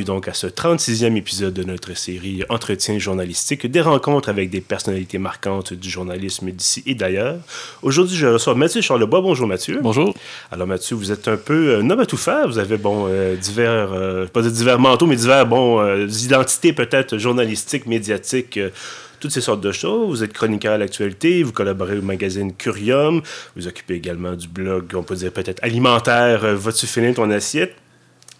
Bienvenue donc à ce 36e épisode de notre série Entretien journalistique, des rencontres avec des personnalités marquantes du journalisme d'ici et d'ailleurs. Aujourd'hui, je reçois Mathieu Charlebois. Bonjour Mathieu. Bonjour. Alors Mathieu, vous êtes un peu un homme à tout faire. Vous avez, bon, euh, divers, euh, pas divers manteaux, mais divers, bon, euh, identités peut-être journalistiques, médiatiques euh, toutes ces sortes de choses. Vous êtes chroniqueur à l'actualité, vous collaborez au magazine Curium, vous occupez également du blog, on peut dire peut-être alimentaire, euh, Vas-tu finir ton assiette?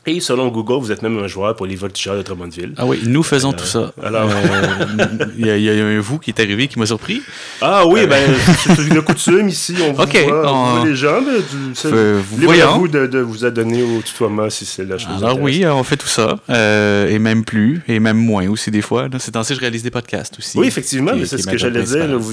Et selon Google, vous êtes même un joueur pour les voltigeurs de Drummondville. Ah oui, nous faisons tout ça. alors- Euh, Il y, y a un vous qui est arrivé qui m'a surpris. Ah oui, ben, c'est une coutume ici. On vous Ok, voit, on les gens. du- c'est- Euh, vous vous de, de vous adonner au tutoiement si c'est la chose. Alors oui, on fait tout ça. euh, et même plus, et même moins aussi des fois. Là, Ces temps-ci, je réalise des podcasts aussi. Oui, effectivement, qui- mais c'est ce que j'allais dire. principale. là, vous-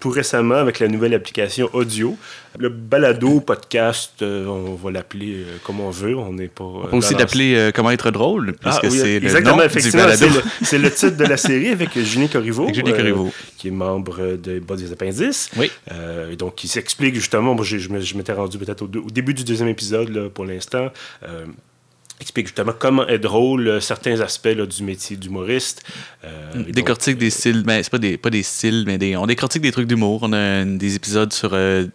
tout récemment, avec la nouvelle application audio, le balado, podcast, euh, on va l'appeler euh, comme on veut. On n'est pas. On peut aussi l'appeler euh, Comment être drôle, Ah, puisque oui, c'est le nom du balado. C'est le, titre de la série avec Julien Corriveau. Avec Julien euh, Corriveau. qui est membre de Bas des Appendices. Oui. Euh, et donc, qui s'explique justement. Moi, je m'étais rendu peut-être au, au début du deuxième épisode là, pour l'instant. Euh, explique justement comment est drôle euh, certains aspects là, du métier d'humoriste. Euh, donc, décortique des styles, mais c'est pas des, pas des styles, mais des, on décortique des trucs d'humour. On a des épisodes sur. euh,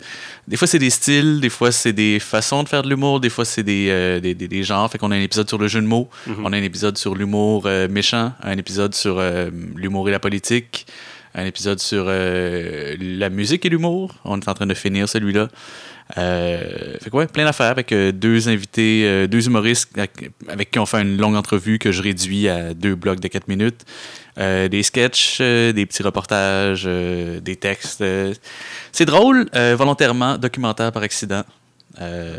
des fois, c'est des styles, des fois, c'est des façons de faire de l'humour, des fois, c'est des, euh, des, des, des genres. Fait qu'on a un épisode sur le jeu de mots, on a un épisode sur l'humour euh, méchant, un épisode sur euh, l'humour et la politique, un épisode sur euh, la musique et l'humour. On est en train de finir celui-là. Euh, fait que ouais, plein d'affaires avec euh, deux invités, deux humoristes avec, qui on fait une longue entrevue que je réduis à deux blocs de 4 minutes. Des sketchs, des petits reportages, des textes. C'est drôle, volontairement, documentaire par accident. Euh,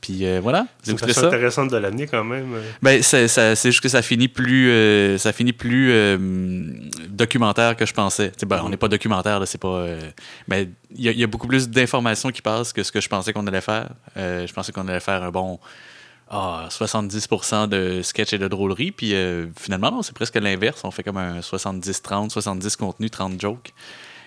Puis euh, voilà, C'est une façon intéressante de l'amener quand même. Ben, c'est juste que ça finit plus, euh, ça finit plus documentaire que je pensais. Ben, On n'est pas documentaire, là, c'est pas. mais il y, a- beaucoup plus d'informations qui passent que ce que je pensais qu'on allait faire. Je pensais qu'on allait faire un bon ah, 70% de sketch et de drôlerie, puis finalement, non, c'est presque l'inverse. On fait comme un 70-30, 70 contenus, 30 jokes.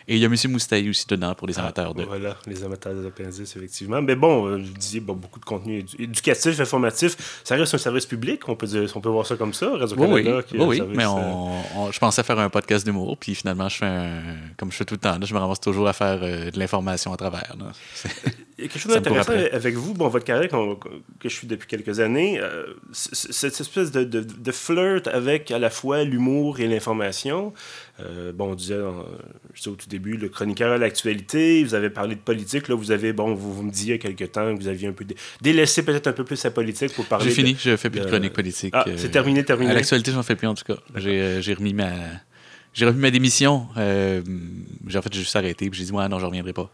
Et il y a M. Moustaille aussi dedans pour les amateurs de. Ah, Voilà, les amateurs des appendices, effectivement. Mais bon, euh, je disais, bon, beaucoup de contenu édu- éducatif, informatif. Ça reste un service public, on peut, dire, on peut voir ça comme ça, Radio-Canada. oui, oui, service, mais euh, on, on- je pensais faire un podcast d'humour, puis finalement, je fais un, comme je fais tout le temps, là, je me ramasse toujours à faire euh, de l'information à travers. a quelque chose d'intéressant avec vous, bon, votre carrière que je suis depuis quelques années, euh, cette espèce de, de- de flirt avec à la fois l'humour et l'information. Euh, bon, on disait, en- je au tout début, le chroniqueur à l'actualité, vous avez parlé de politique, là, vous avez, bon, vous, vous me disiez il y a quelques temps que vous aviez un peu dé- délaissé peut-être un peu plus la politique pour parler J'ai fini, je fais plus de de- chronique politique. Ah, euh, c'est terminé, terminé. À l'actualité, j'en fais plus en tout cas. J'ai euh, remis ma. J'ai remis ma démission. Euh, en fait j'ai juste arrêté. Puis j'ai dit, ouais, non, je reviendrai pas.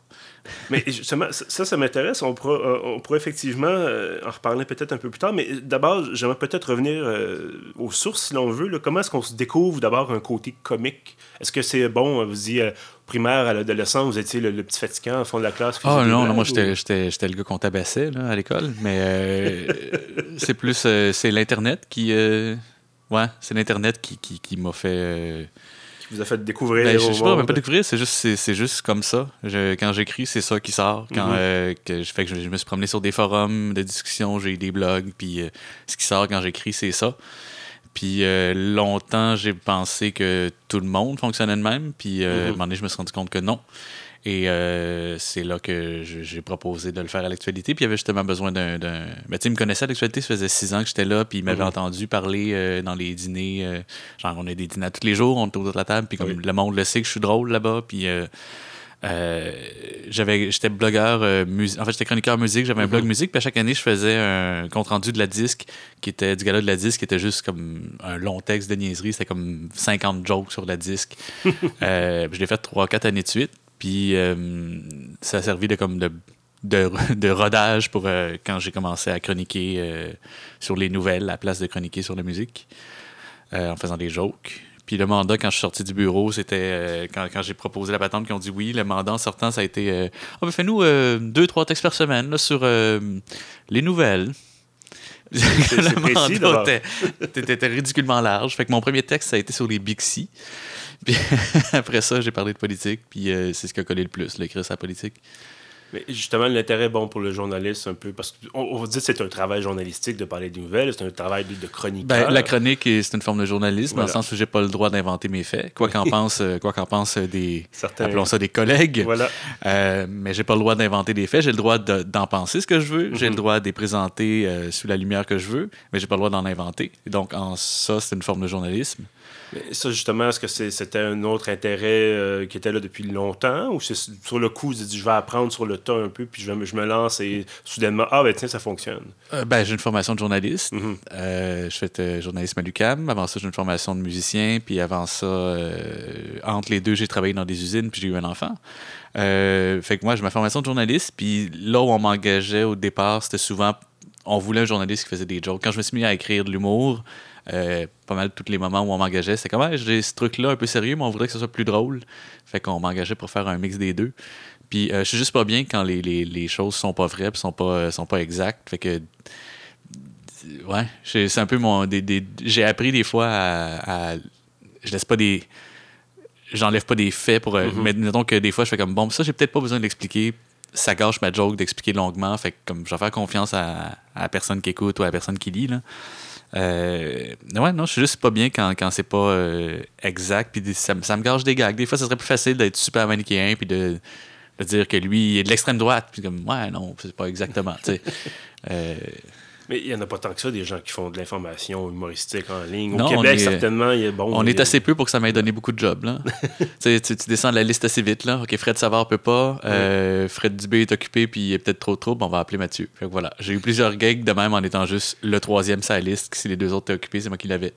Mais justement, ça, ça, m'intéresse. On pourra, euh, on pourra effectivement euh, en reparler peut-être un peu plus tard. Mais d'abord, j'aimerais peut-être revenir euh, aux sources, si l'on veut. là. Comment est-ce qu'on se découvre d'abord un côté comique? Est-ce que c'est bon, vous dites, euh, primaire à l'adolescent, vous étiez le, le petit fatigant au fond de la classe Ah des non, moi j'étais j'étais- le gars qu'on tabassait là, à l'école. Mais c'est plus. c'est l'Internet qui. ouais, c'est l'Internet qui, qui, qui m'a fait. Vous a fait découvrir Ben, je, sais pas, même pas découvrir, c'est juste, c'est, juste comme ça. Je- quand j'écris, c'est ça qui sort. Quand, Mhm. euh, que je, que je, je me suis promené sur des forums de discussion, j'ai des blogs, puis euh, ce qui sort quand j'écris, c'est ça. Puis euh, longtemps, j'ai pensé que tout le monde fonctionnait de même, puis euh, à un Mhm. moment donné, je me suis rendu compte que non. Et euh, c'est là que j'ai proposé de le faire à l'actualité. Puis il y avait justement besoin d'un. d'un... Ben, tu sais, il me connaissait à l'actualité, ça faisait six ans que j'étais là, puis il m'avait Mhm. entendu parler euh, dans les dîners. euh, genre, on a des dîners tous les jours, on est autour de la table, puis comme Oui. le monde le sait que je suis drôle là-bas, puis. j'avais j'étais blogueur en fait j'étais chroniqueur musique j'avais un blog Mhm. musique puis à chaque année je faisais un compte rendu de la disque qui était du gala de la disque qui était juste comme un long texte de niaiserie c'était comme 50 jokes sur la disque puis je l'ai fait 3-4 années de suite puis euh, ça a servi de comme de de, de rodage pour euh, quand j'ai commencé à chroniquer euh, sur les nouvelles à la place de chroniquer sur la musique en faisant des jokes. Puis le mandat, quand je suis sorti du bureau, c'était quand, quand j'ai proposé la patente, qui ont dit oui. Le mandat en sortant, ça a été ben, fais-nous deux, trois textes par semaine là, sur les nouvelles. Précis, d'abord. T'étais ridiculement large. Fait que mon premier texte, ça a été sur les Bixi. Puis après ça, j'ai parlé de politique, puis euh, c'est ce qui a collé le plus, l'écrire sa politique. Mais justement, l'intérêt bon pour le journaliste, un peu, parce qu'on on dit que c'est un travail journalistique de parler des nouvelles, c'est un travail de, de chroniqueur. Ben, la chronique, c'est une forme de journalisme, dans le sens où j'ai pas le droit d'inventer mes faits, quoi qu'en pense, euh, quoi qu'en pense des, Certains- appelons ça des collègues. Voilà. Euh, mais j'ai pas le droit d'inventer des faits. J'ai le droit de- d'en penser ce que je veux. J'ai Mhm. le droit de les présenter euh, sous la lumière que je veux, mais j'ai pas le droit d'en inventer. Donc, en ça, c'est une forme de journalisme. Mais ça, justement, est-ce que c'est- c'était un autre intérêt euh, qui était là depuis longtemps ou c'est sur le coup, vous avez dit, je vais apprendre sur le tas un peu, puis je, vais me- je me lance et soudainement, ah ben tiens, ça fonctionne? Euh, ben, j'ai une formation de journaliste. Mhm. Euh, je fais journalisme à l'UQAM. Avant ça, j'ai une formation de musicien. Puis avant ça, entre les deux, j'ai travaillé dans des usines. Puis j'ai eu un enfant. Fait que moi, j'ai ma formation de journaliste. Puis là où on m'engageait au départ, c'était souvent. On voulait un journaliste qui faisait des jokes. Quand je me suis mis à écrire de l'humour, euh, pas mal tous les moments où on m'engageait, c'est comme, Ouais, j'ai ce truc-là un peu sérieux, mais on voudrait que ce soit plus drôle. Fait qu'on m'engageait pour faire un mix des deux. Puis euh, je suis juste pas bien quand les, les, les choses sont pas vraies, puis sont pas, euh, sont pas exactes. Fait que ouais, c'est un peu mon. des- des- j'ai appris des fois à, à- Je laisse pas des. J'enlève pas des faits pour. Mhm. Mais mettons que des fois, je fais comme bon, ça, j'ai peut-être pas besoin de l'expliquer. Ça gâche ma joke d'expliquer longuement. Fait que comme je vais faire confiance à, à la personne qui écoute ou à la personne qui lit. Là. Euh, ouais, non, je suis juste pas bien quand, quand c'est pas euh, exact. Puis ça, me- ça me gâche des gags. Des fois, ça serait plus facile d'être super manichéen puis de, de dire que lui il est de l'extrême droite. Puis comme, ouais, non, c'est pas exactement. Euh, Mais il n'y en a pas tant que ça, des gens qui font de l'information humoristique en ligne. Au Non, Québec, est- certainement, il y a bon. On est assez peu pour que ça m'ait donné beaucoup de jobs. Là. tu, sais, tu, tu descends de la liste assez vite. Là. OK, Fred Savard peut pas. euh, Fred Dubé est occupé puis il est peut-être trop de trouble. On va appeler Mathieu. Fait que voilà. J'ai eu plusieurs gigs de même en étant juste le troisième sur la liste. Si les deux autres étaient occupés, c'est moi qui l'avais.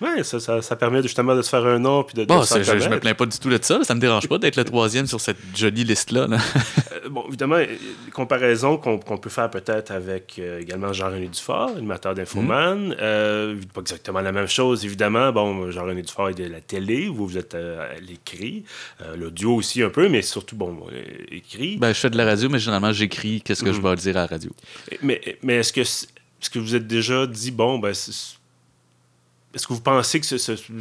Ouais, ça, ça, ça permet justement de se faire un nom puis de, de se je, je me plains pas du tout de ça. là. Ça me dérange pas d'être le troisième sur cette jolie liste-là. là. Euh, bon, évidemment, comparaison qu'on peut faire peut-être avec euh, également Jean-René Dufort, animateur d'Infoman. Euh, pas exactement la même chose, évidemment. Bon, Jean-René Dufort est de la télé, vous, vous êtes à l'écrit. L'audio aussi un peu, mais surtout, bon, écrit. Ben, je fais de la radio, mais généralement, j'écris qu'est-ce que je vais dire à la radio. Mais, mais est-ce que, que vous êtes déjà dit, bon, ben, c'est- est-ce que vous pensez que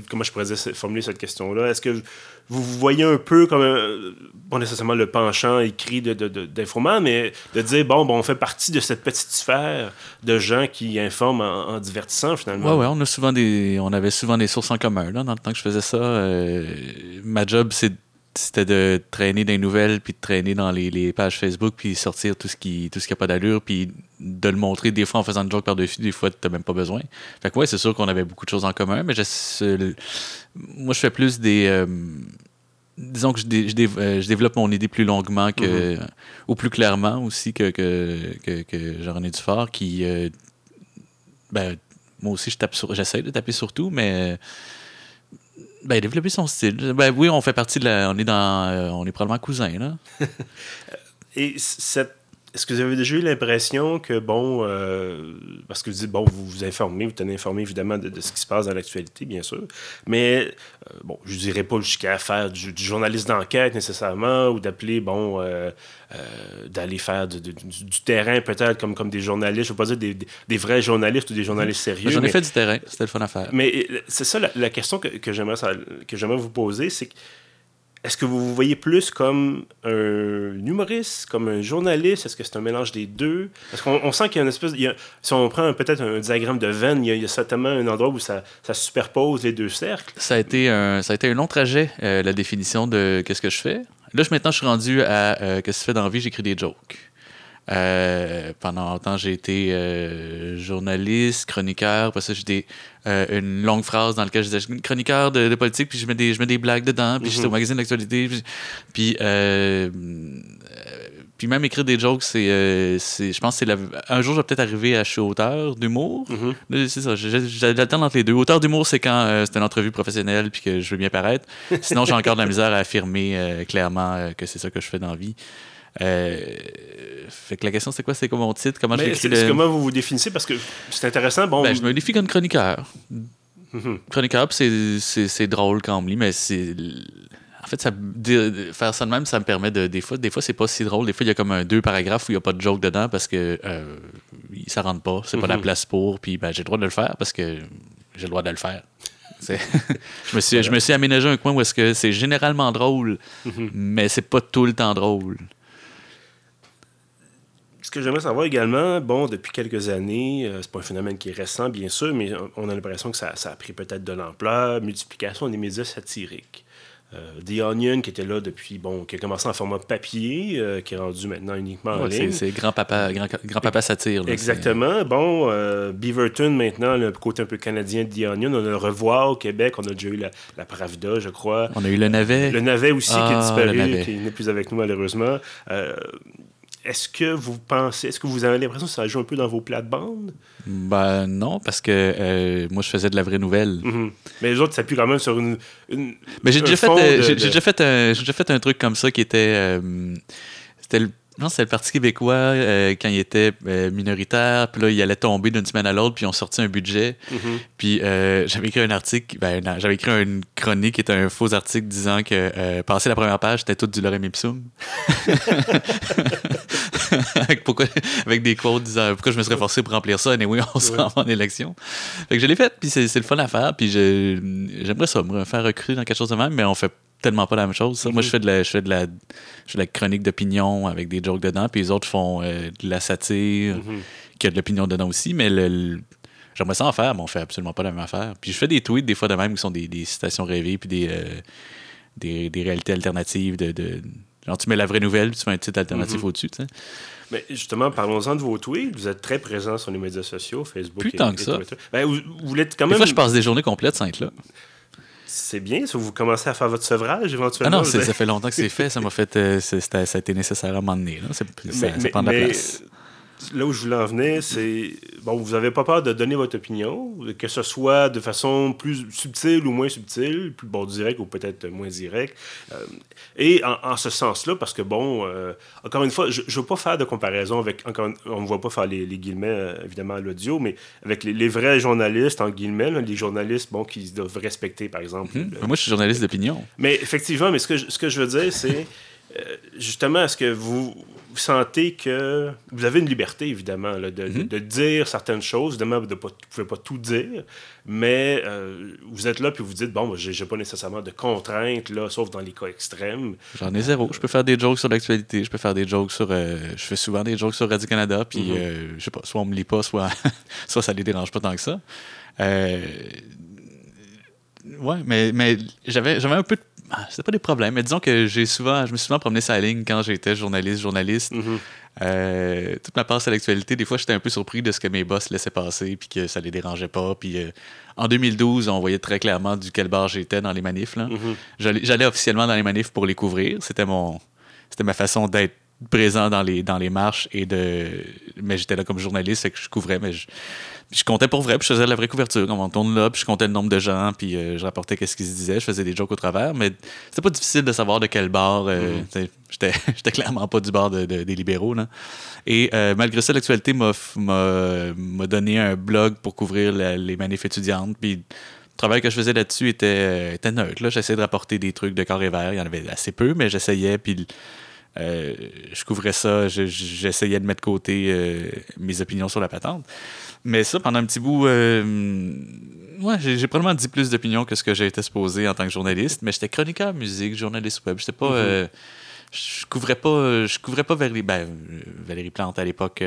comment je pourrais formuler cette question-là? Est-ce que vous vous voyez un peu comme, un- pas nécessairement le penchant écrit de, mais de dire, bon, bon, on fait partie de cette petite sphère de gens qui informent en, divertissant, finalement? Ouais, ouais, on a souvent des, on avait souvent des sources en commun là, dans le temps que je faisais ça. Euh, ma job, c'est- c'était de traîner des nouvelles, puis de traîner dans les, les pages Facebook, puis sortir tout ce qui, tout ce qui a pas d'allure, puis de le montrer des fois en faisant une joke par-dessus, des fois t'as même pas besoin. Fait que ouais, c'est sûr qu'on avait beaucoup de choses en commun, mais je, moi je fais plus des, euh, disons que je, dé- je dé- euh, je développe mon idée plus longuement que, ou plus clairement aussi que, que, que, que Jean-René Dufort, qui, euh, ben, moi aussi, je tape sur, j'essaie de taper sur tout, mais ben, développer son style. Ben oui, on fait partie de la, on est dans, euh, on est probablement cousins là. Et cette est-ce que vous avez déjà eu l'impression que, bon, euh, parce que vous dites, bon, vous vous informez, vous tenez informé évidemment de, de ce qui se passe dans l'actualité, bien sûr, mais, euh, bon, je ne dirais pas jusqu'à faire du, du journaliste d'enquête nécessairement, ou d'appeler, bon, euh, d'aller faire du, du- du- du terrain peut-être comme, comme des journalistes, je ne veux pas dire des, vrais journalistes ou des journalistes sérieux. J'en ai mais- fait du terrain, c'était le fun à faire. mais c'est ça la, la question que, que j'aimerais vous poser, c'est que est-ce que vous vous voyez plus comme un humoriste, comme un journaliste? Est-ce que c'est un mélange des deux? Parce qu'on on sent qu'il y a une espèce... il si on prend peut-être un diagramme de veine, il y a, il y a certainement un endroit où ça, ça superpose les deux cercles. Ça a été un, ça a été un long trajet, euh, la définition de qu'est-ce que je fais. Là, je, maintenant, je suis rendu à euh, qu'est-ce que je fais dans la vie, j'écris des jokes. Euh, pendant longtemps, j'ai été euh, journaliste, chroniqueur. Après ça, j'ai des, euh, une longue phrase dans laquelle je disais chroniqueur de, de politique, puis je mets des, je mets des blagues dedans, puis j'étais au magazine d'actualité. Puis, puis, puis même écrire des jokes, c'est, c'est, je pense que c'est la, un jour, je vais peut-être arriver à je suis auteur d'humour. Là, C'est ça, j'alterne entre les deux. Auteur d'humour, c'est quand c'est une entrevue professionnelle puis que je veux bien paraître. Sinon, j'ai encore de la misère à affirmer clairement que c'est ça que je fais dans la vie. Euh, fait que la question, c'est quoi? C'est quoi mon titre? Comment c'est, le... comment vous vous définissez? Parce que c'est intéressant. Bon, Ben, je me défie comme chroniqueur. Mhm. Chroniqueur, puis c'est- drôle quand on me lit, mais c'est. En fait, ça, faire ça de même, ça me permet de. Des fois, des fois c'est pas si drôle. Des fois, il y a comme un deux paragraphes où il n'y a pas de joke dedans parce que euh, ça rentre pas, c'est pas la Mhm. place pour, puis ben, j'ai le droit de le faire parce que j'ai le droit de le faire. Je, me suis, je me suis aménagé un coin où est-ce que c'est généralement drôle, Mhm. mais c'est pas tout le temps drôle. Ce que j'aimerais savoir également, bon, depuis quelques années, euh, c'est pas un phénomène qui est récent, bien sûr, mais on a l'impression que ça, ça a pris peut-être de l'ampleur, multiplication des médias satiriques. Euh, The Onion, qui était là depuis, bon, qui a commencé en format papier, euh, qui est rendu maintenant uniquement en Ouais, ligne. c'est grand-papa grand, satire. là, Exactement. Bon, euh, Beaverton, maintenant, le côté un peu canadien de The Onion, on a le revoir au Québec, on a déjà eu la, la Pravda, je crois. On a eu le navet. Le navet aussi qui Ah, est le disparu, qui n'est plus avec nous malheureusement. Est-ce que vous pensez, est-ce que vous avez l'impression que ça joue un peu dans vos plates-bandes? Ben non, parce que euh, moi, je faisais de la vraie nouvelle. Mhm. Mais les autres s'appuient quand même sur une. une- Mais j'ai déjà, euh, de- déjà déjà fait un truc comme ça qui était. euh, c'était le, non, c'était le Parti québécois euh, quand il était euh, minoritaire. Puis là, il allait tomber d'une semaine à l'autre. Puis on sortit un budget. Mhm. Puis euh, j'avais écrit un article. Ben, non, j'avais écrit une chronique qui était un faux article disant que euh, passer la première page, c'était tout du lorem ipsum. avec, pourquoi, avec des quotes disant pourquoi je me serais forcé pour remplir ça. Et oui, on se rend en élection. Fait que je l'ai fait. Puis c'est, c'est le fun à faire. Puis je- j'aimerais ça, me faire recruter dans quelque chose de même. Mais on fait tellement pas la même chose. ça. Moi, je fais de la, je fais de la, je fais de la chronique d'opinion avec des jokes dedans. Puis les autres font euh, de la satire Mhm. qui a de l'opinion dedans aussi, mais le, le- j'aimerais ça en faire, mais on fait absolument pas la même affaire. Puis je fais des tweets des fois de même qui sont des, des citations rêvées, puis des, euh, des, des réalités alternatives. De, de- genre, tu mets la vraie nouvelle, puis tu fais un titre alternatif Mhm. au-dessus. tu sais. Mais justement, parlons-en de vos tweets. Vous êtes très présents sur les médias sociaux, Facebook Plus et, tant que et ça. Ben, vous, vous voulez quand Des même. fois, je passe des journées complètes sans être là. C'est bien, ça. Vous commencez à faire votre sevrage Ah éventuellement. non, c'est- avez- ça fait longtemps que c'est fait. Ça m'a fait. euh, ça a été nécessaire à un moment donné. Là. C'est- Ça, Mais- ça prend de la mais, place. Là où je voulais en venir, c'est. Bon, vous n'avez pas peur de donner votre opinion, que ce soit de façon plus subtile ou moins subtile, plus bon, direct ou peut-être moins direct. Euh, et en, en ce sens-là, parce que, bon, euh, encore une fois, je ne veux pas faire de comparaison avec. Encore, une- on ne voit pas faire les, les guillemets, euh, évidemment, à l'audio, mais avec les, les vrais journalistes, en guillemets, là, les journalistes bon, qui doivent respecter, par exemple. Le- Mais Moi, je suis journaliste d'opinion. mais effectivement, mais ce que je, ce que je veux dire, c'est justement, est-ce que vous, vous sentez que vous avez une liberté, évidemment, là, de, Mhm. de dire certaines choses, évidemment, de pas, vous ne pouvez pas tout dire, mais euh, vous êtes là puis vous dites, bon, j'ai pas nécessairement de contraintes, là, sauf dans les cas extrêmes. J'en ai zéro. Je peux faire des jokes sur l'actualité. Je peux faire des jokes sur. euh, je fais souvent des jokes sur Radio-Canada. Puis, Mhm. euh, je sais pas, soit on me lit pas, soit, soit ça les dérange pas tant que ça. Euh, ouais, mais, mais j'avais, j'avais un peu de. Ah, C'était pas des problèmes, mais disons que j'ai souvent, je me suis souvent promené sur la ligne quand j'étais journaliste, journaliste. Mhm. Euh, toute ma passe à l'actualité, des fois, j'étais un peu surpris de ce que mes boss laissaient passer, puis que ça les dérangeait pas. Puis euh, en 2012, on voyait très clairement du quel bar j'étais dans les manifs. Mhm. J'allais j'allais officiellement dans les manifs pour les couvrir. C'était mon, c'était ma façon d'être présent dans les, dans les marches et de. Mais j'étais là comme journaliste, fait que je couvrais, mais je, je comptais pour vrai, puis je faisais la vraie couverture. Comme on tourne là, puis je comptais le nombre de gens, puis euh, je rapportais qu'est-ce qu'ils se disaient, je faisais des jokes au travers, mais c'était pas difficile de savoir de quel bar. euh, sais, J'étais j'étais clairement pas du bar de- de- des libéraux. Là. Et euh, malgré ça, l'actualité m'a m'a m'a donné un blog pour couvrir la- les manifs étudiantes, puis le travail que je faisais là-dessus était, euh, était neutre. là. J'essayais de rapporter des trucs de corps et vert. Il y en avait assez peu, mais j'essayais. Puis euh, je couvrais ça. je- J'essayais de mettre de côté euh, mes opinions sur la patente. Mais ça, pendant un petit bout, euh, ouais, j'ai probablement dit plus d'opinions que ce que j'ai été supposé en tant que journaliste. Mais j'étais chroniqueur musique, journaliste web. J'étais pas. Mhm. euh, je couvrais pas je couvrais pas Valérie, ben, Valérie Plante à l'époque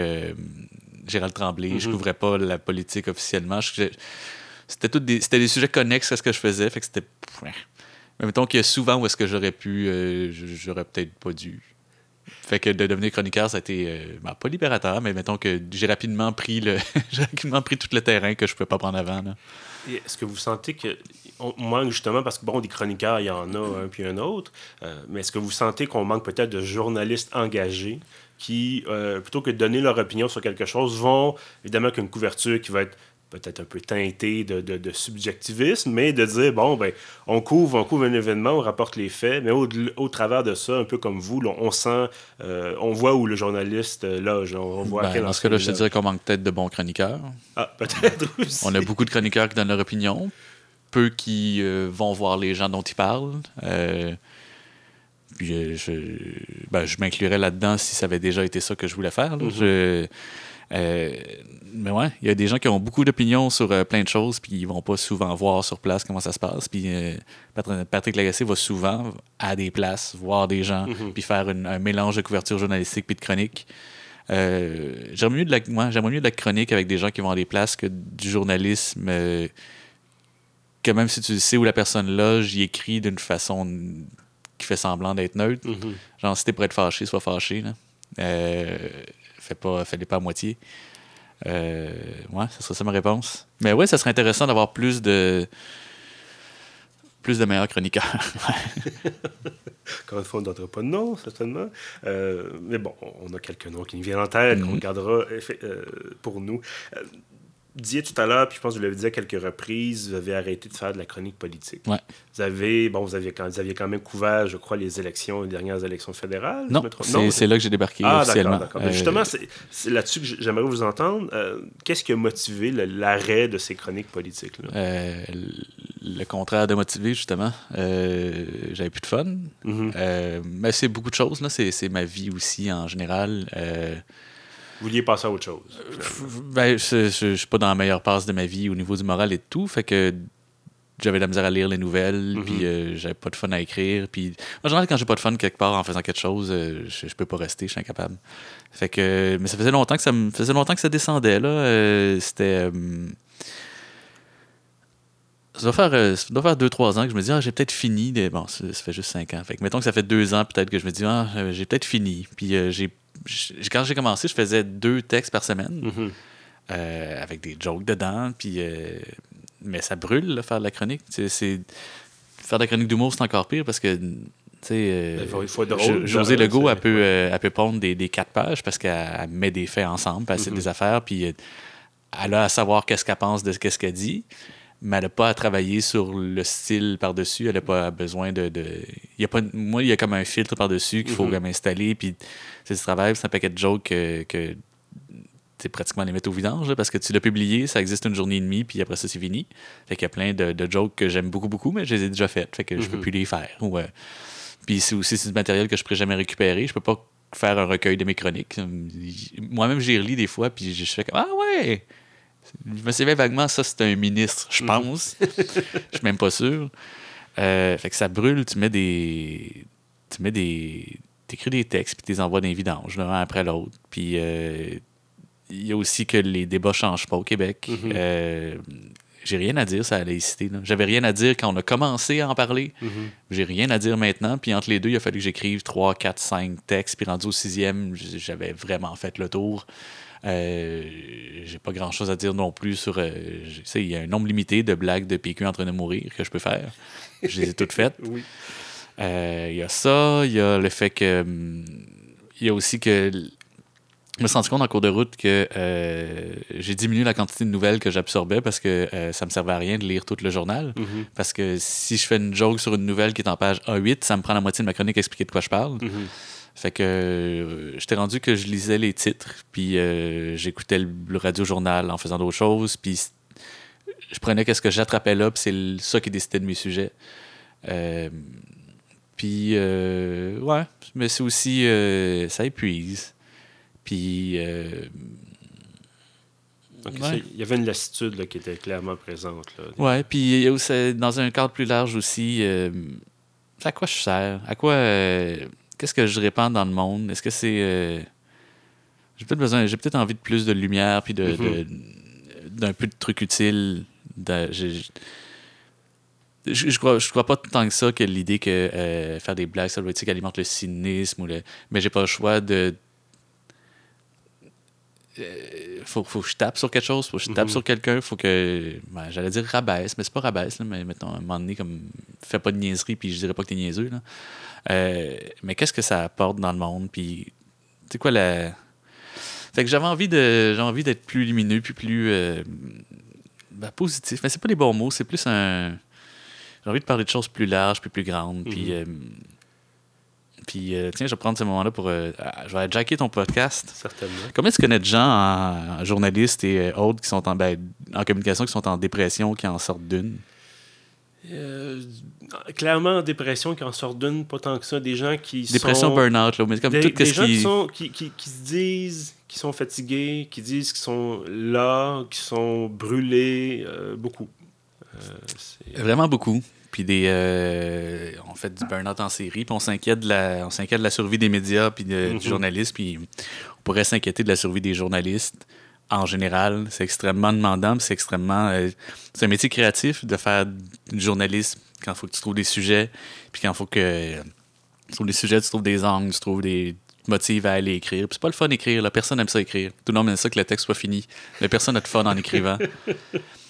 Gérald Tremblay je Mhm. couvrais pas la politique officiellement c'était tout des des sujets connexes à ce que je faisais fait que c'était mais mettons qu'il y a souvent où est-ce que j'aurais pu j'aurais peut-être pas dû fait que de devenir chroniqueur ça a été euh, ben, pas libérateur mais mettons que j'ai rapidement pris le j'ai rapidement pris tout le terrain que je pouvais pas prendre avant Est-ce que vous sentez qu'on manque justement, parce que bon, des chroniqueurs, il y en a un puis un autre, euh, mais est-ce que vous sentez qu'on manque peut-être de journalistes engagés qui, euh, plutôt que de donner leur opinion sur quelque chose, vont, évidemment, qu'une couverture qui va être peut-être un peu teintée de, de- de subjectivisme, mais de dire, bon, ben, on couvre, on couvre un événement, on rapporte les faits, mais au, au travers de ça, un peu comme vous, là, on sent, euh, on voit où le journaliste euh, loge, on voit Ben, dans ce cas-là je te dirais qu'on manque peut-être de bons chroniqueurs. Ah, peut-être aussi. On a beaucoup de chroniqueurs qui donnent leur opinion, peu qui euh, vont voir les gens dont ils parlent. Euh, puis je, ben, je m'inclurais là-dedans si ça avait déjà été ça que je voulais faire. là. Mhm. Je- Euh, mais ouais, il y a des gens qui ont beaucoup d'opinions sur euh, plein de choses, puis ils vont pas souvent voir sur place comment ça se passe. Puis euh, Patr- Patrick Lagacé va souvent à des places, voir des gens, Mhm. puis faire une- un mélange de couverture journalistique puis de chronique. J'aimerais mieux de la moi, mieux de la chronique avec des gens qui vont à des places que du journalisme que même si tu sais où la personne loge, il écrit d'une façon qui fait semblant d'être neutre. Mhm. Genre, si t'es prêt être fâché, sois fâché. Là. Euh, fais pas, fais-les pas à moitié. Euh, ouais, ça serait ça ma réponse. Mais ouais, ça serait intéressant d'avoir plus de plus de meilleurs chroniqueurs. Encore une fois, on ne donnera pas de nom, certainement. Euh, mais bon, on a quelques noms qui nous viennent en tête, qu'on Mhm. gardera euh, pour nous. Disiez tout à l'heure, puis je pense que vous l'avez dit à quelques reprises, vous avez arrêté de faire de la chronique politique. Ouais. Vous avez, bon, vous aviez, quand, vous aviez quand même couvert, je crois, les élections, les dernières élections fédérales. non, c'est, là que j'ai débarqué Ah, officiellement. d'accord, d'accord. Euh, justement, c'est là-dessus que j'aimerais vous entendre. Euh, Qu'est-ce qui a motivé l'arrêt de ces chroniques politiques-là? euh, le contraire de motivé, justement. Euh, j'avais plus de fun. Mhm. Euh, mais c'est beaucoup de choses. Là. C'est, c'est ma vie aussi en général. Euh, Vous vouliez passer à autre chose. Ben, je, je, je suis pas dans la meilleure passe de ma vie au niveau du moral et de tout. Fait que j'avais de la misère à lire les nouvelles, Mhm. puis euh, j'avais pas de fun à écrire. Puis en général, quand j'ai pas de fun quelque part en faisant quelque chose, euh, je, je peux pas rester, je suis incapable. Fait que, mais ça faisait longtemps que ça me faisait longtemps que ça descendait là. Euh, C'était euh, ça doit, faire, euh, ça doit faire deux, trois ans que je me dis, ah, j'ai peut-être fini. Bon, ça, ça fait juste cinq ans. Fait que mettons que ça fait deux ans peut-être que je me dis, ah, euh, j'ai peut-être fini. Puis euh, j'ai, quand j'ai commencé, je faisais deux textes par semaine Mhm. euh, avec des jokes dedans. Puis, euh, mais ça brûle, là, faire de la chronique. C'est, Faire de la chronique d'humour, c'est encore pire parce que. euh, Il faut- drôle, José Legault, elle peut, elle peut des, des quatre pages parce qu'elle elle met des faits ensemble, elle Mhm. des affaires, puis elle a à savoir qu'est-ce qu'elle pense de ce qu'elle dit, mais elle n'a pas à travailler sur le style par-dessus, elle n'a pas besoin de... de... Il y a pas, moi, il y a comme un filtre par-dessus qu'il faut Mhm. comme installer, puis c'est du travail, c'est un paquet de jokes que... que c'est pratiquement les mettre au vidange, là, parce que tu l'as publié, ça existe une journée et demie, puis après ça, c'est fini. Fait qu'il y a plein de, de jokes que j'aime beaucoup, beaucoup, mais je les ai déjà faites, fait que je peux Mhm. plus les faire. Ou, euh, puis c'est aussi du matériel que je pourrais jamais récupérer. Je peux pas faire un recueil de mes chroniques. Moi-même, j'y relis des fois, puis je fais comme Ah ouais! Je me souviens vaguement, ça c'est un ministre, je pense. Je suis même pas sûr. Euh, fait que ça brûle, tu mets des. Tu mets des. T'écris des textes, puis tu les envoies dans les vidanges, l'un après l'autre. Puis euh, il y a aussi que les débats changent pas au Québec. Mhm. Euh, j'ai rien à dire sur la laïcité. J'avais rien à dire quand on a commencé à en parler. Mhm. J'ai rien à dire maintenant. Puis entre les deux, il a fallu que j'écrive 3, 4, 5 textes. Puis rendu au sixième, j'avais vraiment fait le tour. Euh, j'ai pas grand chose à dire non plus sur. euh, il y a un nombre limité de blagues de PQ en train de mourir que je peux faire. Je les ai toutes faites. Oui. Euh, Il y a ça, il y a le fait que. hum, Il y a aussi que. Je me suis rendu compte en cours de route que euh, j'ai diminué la quantité de nouvelles que j'absorbais parce que euh, ça me servait à rien de lire tout le journal. Mhm. Parce que si je fais une joke sur une nouvelle qui est en page A8, ça me prend la moitié de ma chronique à expliquer de quoi je parle. Mhm. Fait que euh, j'étais rendu que je lisais les titres, puis euh, j'écoutais le, le radio-journal en faisant d'autres choses, puis je prenais qu'est-ce que j'attrapais là, puis c'est ça qui décidait de mes sujets. Euh, puis, euh, ouais, mais c'est aussi, ça épuise. Puis, euh, Donc, Ouais. c'est- Il y avait une lassitude là, qui était clairement présente. Ouais, puis dans un cadre plus large aussi, à quoi je sers? À quoi. Qu'est-ce que je répands dans le monde? Est-ce que c'est. euh, j'ai peut-être besoin, j'ai peut-être envie de plus de lumière, puis de, de- d'un peu de trucs utiles. De- je, je crois, je crois pas tant que ça que l'idée que euh, faire des blagues salvétiques alimente le cynisme, ou le, mais j'ai pas le choix de. Euh, faut, faut que je tape sur quelque chose, faut que je tape Mhm. sur quelqu'un, faut que. ben, J'allais dire rabaisse, mais c'est pas rabaisse, là, mais mettons, à un moment donné, comme. Fais pas de niaiserie, puis je dirais pas que t'es niaiseux, là. Euh, mais qu'est-ce que ça apporte dans le monde, puis. Tu sais quoi, la. Fait que j'avais envie de j'ai envie d'être plus lumineux, puis plus. euh, ben, positif. Mais c'est pas les bons mots, c'est plus un. J'ai envie de parler de choses plus larges, puis plus grandes, puis. Mhm. euh, puis, euh, tiens, je vais prendre ce moment-là pour. euh, je vais jacker ton podcast. Certainement. Combien tu connais de gens en, en journalistes et euh, autres qui sont en, ben, en communication qui sont en dépression, qui en sortent d'une? Euh, clairement en dépression qui en sortent d'une, pas tant que ça. Des gens qui Dépression, sont... burn-out, là, mais comme des, tout des gens qui, qui... sont, qui, qui, qui se disent qu'ils sont fatigués, qui disent qu'ils sont là, qui sont brûlés, euh, beaucoup. Euh, Vraiment beaucoup. Puis des, euh, on fait du burn-out en série, puis on s'inquiète de la, on s'inquiète de la survie des médias puis de- Mhm. du journaliste, puis on pourrait s'inquiéter de la survie des journalistes en général. C'est extrêmement demandant, c'est extrêmement, euh, c'est un métier créatif de faire du journalisme quand il faut que tu trouves des sujets, puis quand il faut que tu trouves des sujets, tu trouves des angles, tu trouves des motifs à aller écrire. Puis c'est pas le fun d'écrire, là. personne aime ça écrire. Tout le monde aime ça que le texte soit fini, mais personne n'a de fun en écrivant.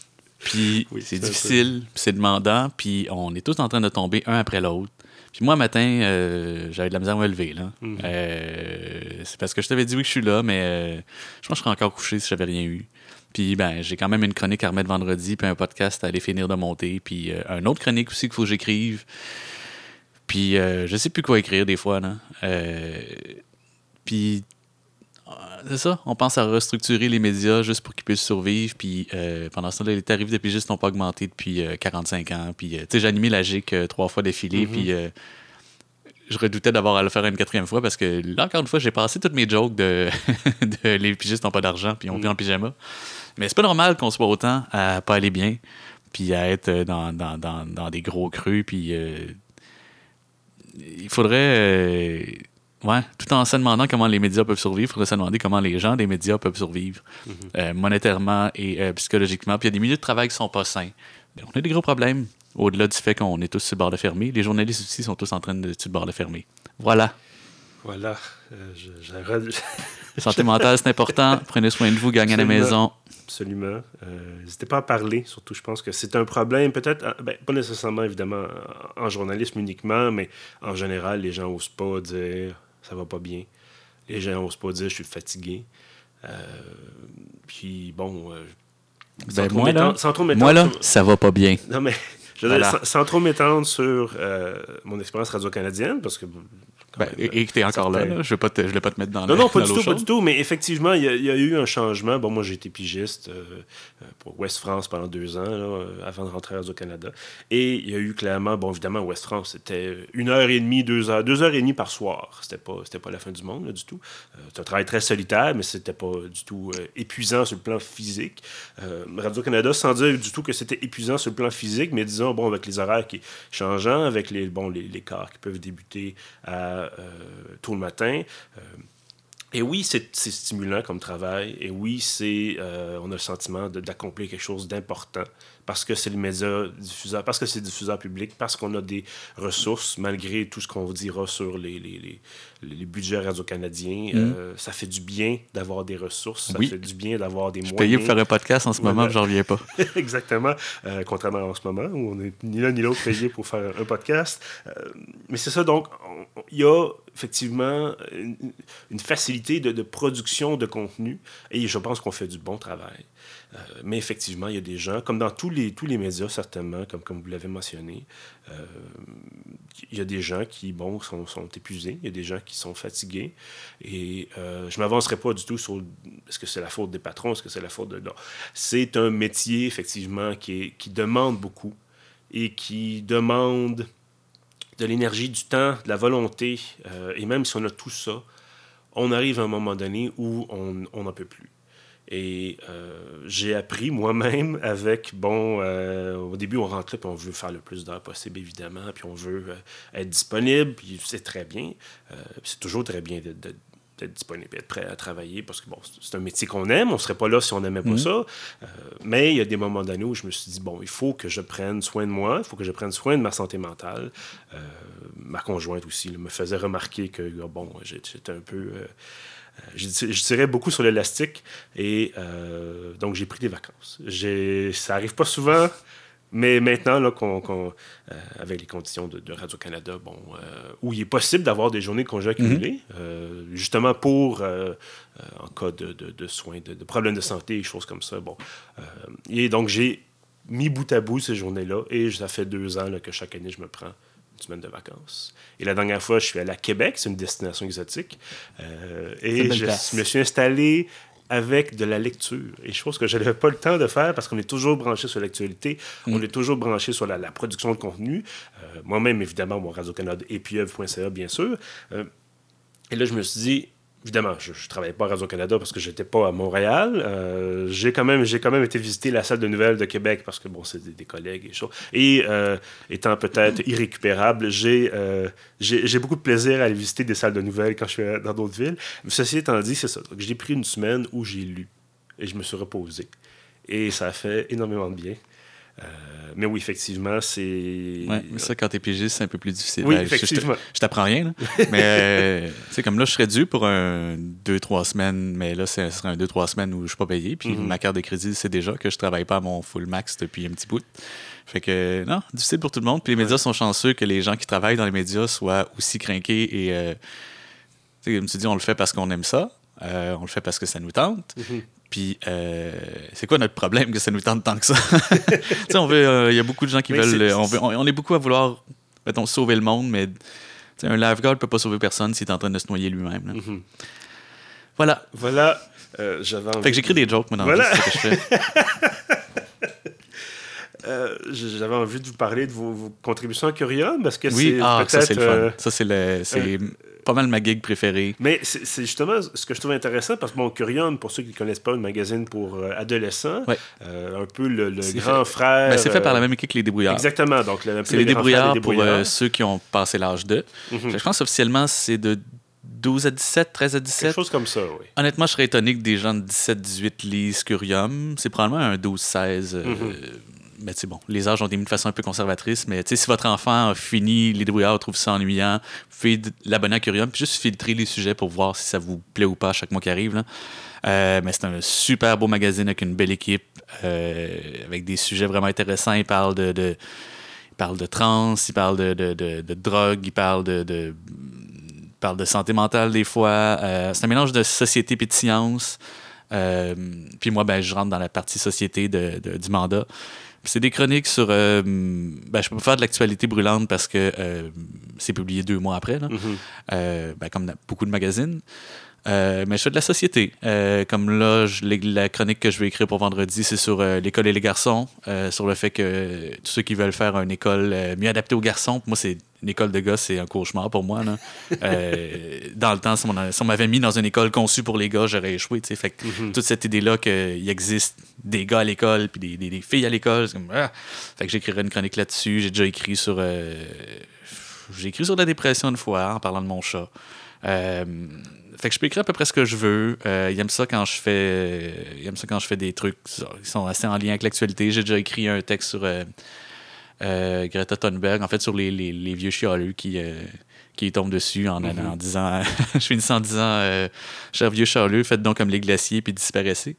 Puis Oui, c'est difficile, c'est demandant, puis on est tous en train de tomber un après l'autre. Puis moi, matin, euh, j'avais de la misère à me lever. Là. Mhm. Euh, c'est parce que je t'avais dit oui que je suis là, mais euh, je pense que je serais encore couché si j'avais rien eu. Puis ben, j'ai quand même une chronique à remettre vendredi, puis un podcast à aller finir de monter, puis un autre chronique aussi qu'il faut que j'écrive. Puis je sais plus quoi écrire des fois. Là. Puis c'est ça, on pense à restructurer les médias juste pour qu'ils puissent survivre. Puis euh, pendant ce temps-là, les tarifs de pigistes n'ont pas augmenté depuis euh, 45 ans. Puis euh, tu sais, j'ai animé la GIC euh, trois fois d'affilée. Mhm. Puis euh, je redoutais d'avoir à le faire une quatrième fois parce que là, encore une fois, j'ai passé toutes mes jokes de, de les pigistes n'ont pas d'argent puis on vit en pyjama. Mais c'est pas normal qu'on soit autant à pas aller bien puis à être euh, dans, dans, dans, dans des gros creux. Puis euh, il faudrait. Ouais, tout en se demandant comment les médias peuvent survivre, il faudrait se demander comment les gens des médias peuvent survivre euh, monétairement et euh, psychologiquement. Puis il y a des milieux de travail qui sont pas sains. Mais on a des gros problèmes. Au-delà du fait qu'on est tous sur le bord de fermer, les journalistes aussi sont tous en train de sur le bord de fermer. Voilà. Voilà. Euh, je- je- Santé mentale, c'est important. Prenez soin de vous, gagnez à la maison. Absolument. Euh, N'hésitez pas à parler, surtout, je pense que c'est un problème, peut-être, ben, pas nécessairement, évidemment, en en journalisme uniquement, mais en général, les gens n'osent pas dire ça va pas bien. Les gens n'osent pas dire je suis fatigué. Euh, puis, bon. euh, sans Ben, trop moi, là, m'étendre- sans trop m'étendre Moi, là, sur- ça va pas bien. Non, mais je veux dire, Voilà. sans, sans trop m'étendre sur euh, mon expérience radio-canadienne, parce que. Ben, et que t'es encore là. Je vais je vais pas te mettre dans non, le non, pas du tout, pas du tout. Mais effectivement, il y, a, il y a eu un changement. Bon, moi, j'ai été pigiste euh, pour West France pendant deux ans, là, euh, avant de rentrer à Radio-Canada. Et il y a eu clairement, bon, évidemment, West France, c'était une heure et demie, deux heures, deux heures et demie par soir. C'était pas, c'était pas la fin du monde, là, du tout. Euh, c'est un travail très solitaire, mais c'était pas du tout euh, épuisant sur le plan physique. Radio-Canada, sans dire du tout que c'était épuisant sur le plan physique, mais disons, bon, avec les horaires qui changeant, avec les, bon, les, les quarts qui peuvent débuter à tôt le matin. euh, et oui, c'est stimulant comme travail. Et oui, c'est euh, on a le sentiment d'accomplir quelque chose d'important parce que c'est le média diffuseur, parce que c'est diffuseur public, parce qu'on a des ressources, malgré tout ce qu'on vous dira sur les, les, les, les budgets radio-canadiens. euh, ça fait du bien d'avoir des ressources, ça Oui. fait du bien d'avoir des Je moyens. payé pour faire un podcast en ce moment, j'en reviens pas. Exactement. Euh, contrairement à en ce moment, où on n'est ni l'un ni l'autre payé pour faire un podcast. Euh, mais c'est ça, donc, on- on- il y a effectivement une, une facilité de, de production de contenu et je pense qu'on fait du bon travail. Euh, mais effectivement, il y a des gens, comme dans tous les, tous les médias, certainement, comme, comme vous l'avez mentionné, euh, il y a des gens qui, bon, sont, épuisés, il y a des gens qui sont fatigués. Et euh, je ne m'avancerai pas du tout sur est-ce que c'est la faute des patrons, est-ce que c'est la faute de. C'est un métier, effectivement, qui, qui demande beaucoup et qui demande de l'énergie, du temps, de la volonté. et même si on a tout ça, on arrive à un moment donné où on n'en peut plus. Et euh, j'ai appris moi-même avec, bon, euh, au début, on rentre là, puis on veut faire le plus d'heures possible, évidemment, puis on veut euh, être disponible, puis c'est très bien. C'est toujours très bien d'être d'être- disponible, d'être prêt à travailler, parce que, bon, c'est- un métier qu'on aime, on ne serait pas là si on n'aimait pas Mhm. ça. Mais il y a des moments d'année où je me suis dit, bon, il faut que je prenne soin de moi, il faut que je prenne soin de ma santé mentale. Ma conjointe aussi là, me faisait remarquer que, ah, bon, j'étais un peu... euh, je, je tirais beaucoup sur l'élastique et euh, donc j'ai pris des vacances. Ça arrive pas souvent, mais maintenant, là, qu'on, euh, avec les conditions de, de Radio-Canada, bon, euh, où il est possible d'avoir des journées de congés accumulés, euh, justement pour, en cas de, de- de soins, de, problèmes de santé, des choses comme ça. Bon. Et donc, j'ai mis bout à bout ces journées-là et ça fait deux ans là, que chaque année, je me prends une semaine de vacances. Et la dernière fois, je suis allé à Québec, c'est une destination exotique. Euh, et je place. me suis installé avec de la lecture. Et chose que je n'avais pas le temps de faire parce qu'on est toujours branché sur l'actualité, on est toujours branché sur la, la production de contenu. Euh, Moi-même, évidemment, mon Radio-Canada et pieuvre.ca, bien sûr. Euh, et là, je me suis dit, évidemment, je ne travaillais pas à Radio-Canada parce que j'étais pas à Montréal. Euh, j'ai quand, même, quand même été visiter la salle de nouvelles de Québec parce que, bon, c'est des, des collègues et choses. Et euh, étant peut-être irrécupérable, j'ai, euh, beaucoup de plaisir à aller visiter des salles de nouvelles quand je suis dans d'autres villes. Mais ceci étant dit, c'est ça. Donc, j'ai pris une semaine où j'ai lu et je me suis reposé. Et ça a fait énormément de bien. Euh, mais oui, effectivement, c'est. Ouais, mais ça, quand t'es pigiste, c'est un peu plus difficile. Oui, Ben, effectivement. Je, t'apprends rien, là. mais, euh, tu sais, comme là, je serais dû pour un 2-3 semaines, mais là, ce serait un 2-3 semaines où je suis pas payé. Puis Mhm. ma carte de crédit, c'est déjà que je travaille pas à mon full max depuis un petit bout. Fait que, non, difficile pour tout le monde. Puis les médias sont chanceux que les gens qui travaillent dans les médias soient aussi crinqués et. euh, tu sais, comme tu dis, on le fait parce qu'on aime ça. Euh, on le fait parce que ça nous tente. Mhm. Puis, euh, c'est quoi notre problème que ça nous tente tant que ça? Tu sais, on veut, euh, il y a beaucoup de gens qui veulent. On, veut- on- on est beaucoup à vouloir, mettons, sauver le monde, mais un lifeguard peut pas sauver personne s'il est en train de se noyer lui-même. Mhm. Voilà. Voilà, euh. Fait que j'écris des jokes, moi, dans Voilà. ce que je fais. Euh, j'avais envie de vous parler de vos, vos contributions à Curium parce que Oui, c'est ah, ça, c'est le fun. euh, Ça, c'est le- pas mal ma gig préférée. Mais c'est justement ce que je trouve intéressant parce que bon, Curium, pour ceux qui ne connaissent pas, un magazine pour euh, adolescents, Ouais. euh, un peu le, grand frère. Ben, c'est fait par la euh, même équipe que les débrouillards. Exactement. Donc, C'est le les grand frère débrouillards pour ceux qui ont passé l'âge de. Mhm. Je pense officiellement, c'est de 12 à 17, 13 à Quelque 17. chose comme ça, oui. Honnêtement, je serais étonné que des gens de 17-18 lisent Curium. C'est probablement un 12-16. euh, Mhm. Mais tu sais, bon, les âges ont été mis de façon un peu conservatrice, mais si votre enfant a fini les débrouillards, trouve ça ennuyant, d- l'abonner à Curium, puis juste filtrer les sujets pour voir si ça vous plaît ou pas chaque mois qui arrive. là. Euh, mais c'est un super beau magazine avec une belle équipe, euh, avec des sujets vraiment intéressants. Il parle de, parle de trans, il parle de, de, de, drogue, il parle de, parle de santé mentale des fois. Euh, c'est un mélange de société et de science. Euh, puis moi, ben, je rentre dans la partie société de, de- du mandat. C'est des chroniques sur. euh, ben, je peux pas faire de l'actualité brûlante parce que euh, c'est publié deux mois après, là. Mhm. Euh, ben, comme beaucoup de magazines. Euh, mais je fais de la société. Euh, comme là, je- la chronique que je vais écrire pour vendredi, c'est sur euh, l'école et les garçons, sur le fait que tous ceux qui veulent faire une école mieux adaptée aux garçons, pour moi, c'est une école de gars, c'est un cauchemar pour moi. Là. Dans le temps, si on, m'avait mis dans une école conçue pour les gars, j'aurais échoué. tu sais. Fait que Mhm. toute cette idée-là qu'il existe des gars à l'école puis des, des- des filles à l'école, c'est comme ah! Fait que j'écrirai une chronique là-dessus. J'ai déjà écrit sur j'ai écrit sur la dépression une fois en parlant de mon chat. Euh, fait que je peux écrire à peu près ce que je veux. Euh, il aime ça quand je fais il aime ça quand je fais des trucs qui sont assez en lien avec l'actualité. J'ai déjà écrit un texte sur euh, euh, Greta Thunberg, en fait sur les, les- les vieux chialeux qui euh, qui tombent dessus en, en disant je finissais en disant euh, cher vieux chialeux, faites donc comme les glaciers puis disparaissez.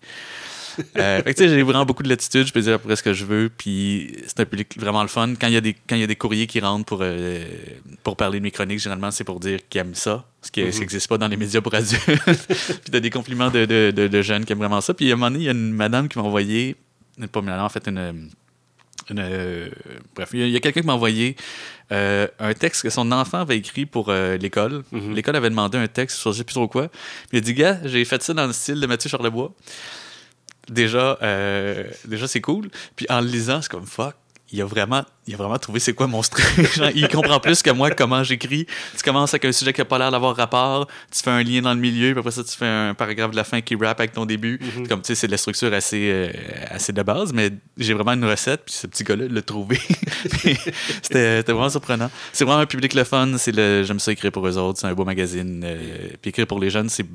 Euh, fait que, tu sais, j'ai vraiment beaucoup de latitude, je peux dire à peu près ce que je veux, puis c'est un public vraiment le fun. Quand il y a des, quand il y a des courriers qui rentrent pour, euh, pour parler de mes chroniques, généralement, c'est pour dire qu'ils aiment ça, ce qui n'existe pas dans les médias pour adultes. puis t'as des compliments de, de, de, de jeunes qui aiment vraiment ça. Puis à un moment donné, il y a une madame qui m'a envoyé, pas une madame, en fait, une. une, euh, bref, il y a, quelqu'un qui m'a envoyé euh, un texte que son enfant avait écrit pour euh, l'école. Mhm. L'école avait demandé un texte sur je sais plus trop quoi. Puis il a dit, gars, j'ai fait ça dans le style de Mathieu Charlebois déjà, euh, déjà c'est cool. Puis en le lisant, c'est comme fuck. Il a vraiment, il a vraiment trouvé c'est quoi mon. Genre, il comprend plus que moi comment j'écris. Tu commences avec un sujet qui n'a pas l'air d'avoir rapport, tu fais un lien dans le milieu, puis après ça, tu fais un paragraphe de la fin qui rappe avec ton début. Comme tu sais, c'est de la structure assez, euh, assez de base, mais j'ai vraiment une recette, puis ce petit gars-là l'a trouvé. C'était vraiment surprenant. C'est vraiment un public le fun. J'aime ça écrire pour eux autres. C'est un beau magazine. euh, puis écrire pour les jeunes, c'est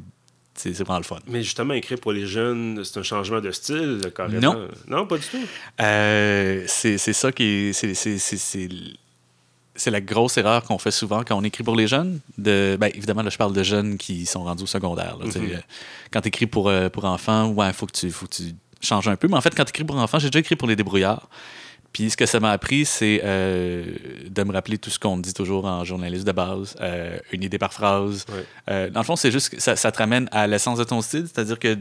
c'est vraiment le fun. Mais justement, écrire pour les jeunes, c'est un changement de style, carrément. Non. Non, pas du tout. Euh, c'est ça qui est. c'est- la grosse erreur qu'on fait souvent quand on écrit pour les jeunes. De, ben, évidemment, là, je parle de jeunes qui sont rendus au secondaire. là, Mhm. euh, Quand tu écris pour, euh, pour enfants, ouais, il faut, que tu- faut que tu changes un peu. Mais en fait, quand tu écris pour enfants, j'ai déjà écrit pour les débrouillards. Puis ce que ça m'a appris, c'est euh, de me rappeler tout ce qu'on dit toujours en journaliste de base, euh, une idée par phrase. Euh, dans le fond, c'est juste que ça, ça te ramène à l'essence de ton style, c'est-à-dire que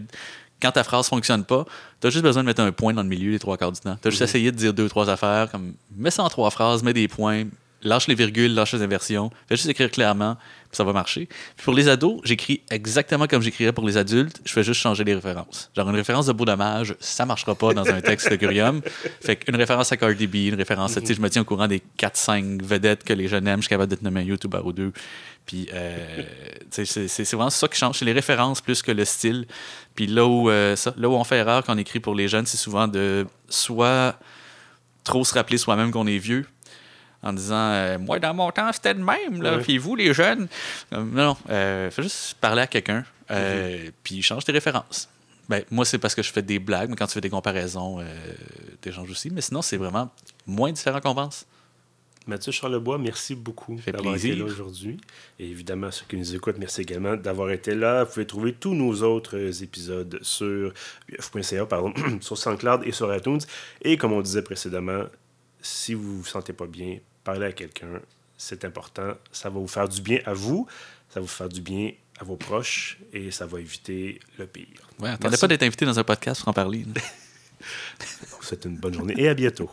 quand ta phrase fonctionne pas, tu as juste besoin de mettre un point dans le milieu les trois quarts du temps. Tu as juste essayé de dire deux, trois affaires, comme mets ça en trois phrases, mets des points, lâche les virgules, lâche les inversions, fais juste écrire clairement, puis ça va marcher. Puis pour les ados, j'écris exactement comme j'écrirais pour les adultes, je fais juste changer les références. Genre une référence de beau dommage, ça marchera pas dans un texte de Curium. Fait qu'une référence à Cardi B, une référence à, tu sais, je me tiens au courant des 4-5 vedettes que les jeunes aiment, je suis capable de te nommer un YouTuber ou deux. Puis euh, c'est vraiment ça qui change, c'est les références plus que le style. Puis là où, euh, ça, là où on fait erreur quand on écrit pour les jeunes, c'est souvent de soit trop se rappeler soi-même qu'on est vieux, en disant euh, Moi, dans mon temps, c'était de même, là. Puis vous, les jeunes. Euh, non, non. Euh, fais juste parler à quelqu'un, euh, puis change tes références. Ben, moi, c'est parce que je fais des blagues, mais quand tu fais des comparaisons, t'échanges aussi. Mais sinon, c'est vraiment moins différent qu'on pense. Mathieu Charlebois, merci beaucoup fait d'avoir été là aujourd'hui. Et évidemment, ceux qui nous écoutent, merci également d'avoir été là. Vous pouvez trouver tous nos autres épisodes sur uf.ca, pardon, sur SoundCloud et sur iTunes. Et comme on disait précédemment, si vous vous sentez pas bien, parlez à quelqu'un. C'est important. Ça va vous faire du bien à vous, ça va vous faire du bien à vos proches et ça va éviter le pire. Ouais, attendez Merci. pas d'être invité dans un podcast pour en parler. souhaite une bonne journée et à bientôt.